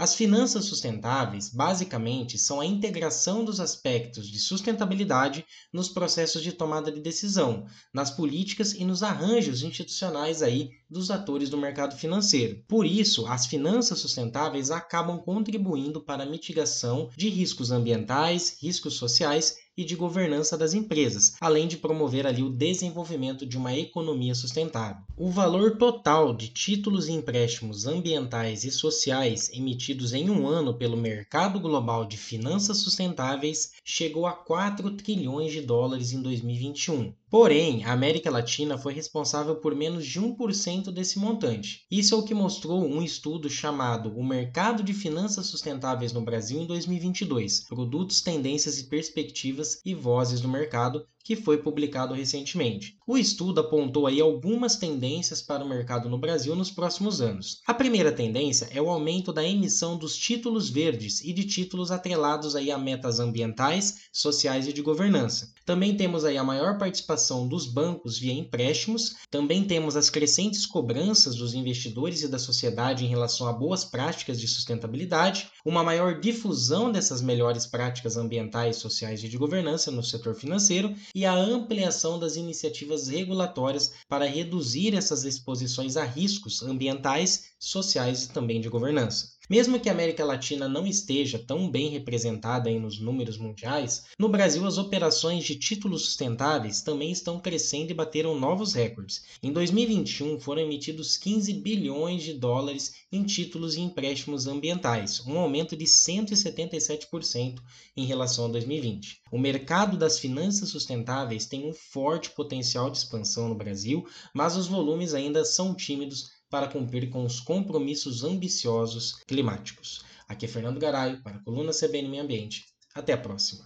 As finanças sustentáveis, basicamente, são a integração dos aspectos de sustentabilidade nos processos de tomada de decisão, nas políticas e nos arranjos institucionais aí dos atores do mercado financeiro. Por isso, as finanças sustentáveis acabam contribuindo para a mitigação de riscos ambientais, riscos sociais e de governança das empresas, além de promover ali o desenvolvimento de uma economia sustentável. O valor total de títulos e empréstimos ambientais e sociais emitidos em um ano pelo mercado global de finanças sustentáveis chegou a 4 trilhões de dólares em 2021. Porém, a América Latina foi responsável por menos de 1% desse montante. Isso é o que mostrou um estudo chamado O Mercado de Finanças Sustentáveis no Brasil em 2022: Produtos, Tendências e Perspectivas e Vozes do Mercado, que foi publicado recentemente. O estudo apontou aí algumas tendências para o mercado no Brasil nos próximos anos. A primeira tendência é o aumento da emissão dos títulos verdes e de títulos atrelados aí a metas ambientais, sociais e de governança. Também temos aí a maior participação dos bancos via empréstimos, também temos as crescentes cobranças dos investidores e da sociedade em relação a boas práticas de sustentabilidade, uma maior difusão dessas melhores práticas ambientais, sociais e de governança no setor financeiro e a ampliação das iniciativas regulatórias para reduzir essas exposições a riscos ambientais, sociais e também de governança. Mesmo que a América Latina não esteja tão bem representada nos números mundiais, no Brasil as operações de títulos sustentáveis também estão crescendo e bateram novos recordes. Em 2021 foram emitidos 15 bilhões de dólares em títulos e empréstimos ambientais, um aumento de 177% em relação a 2020. O mercado das finanças sustentáveis tem um forte potencial de expansão no Brasil, mas os volumes ainda são tímidos para cumprir com os compromissos ambiciosos climáticos. Aqui é Fernando Garay, para a coluna CBN Meio Ambiente. Até a próxima.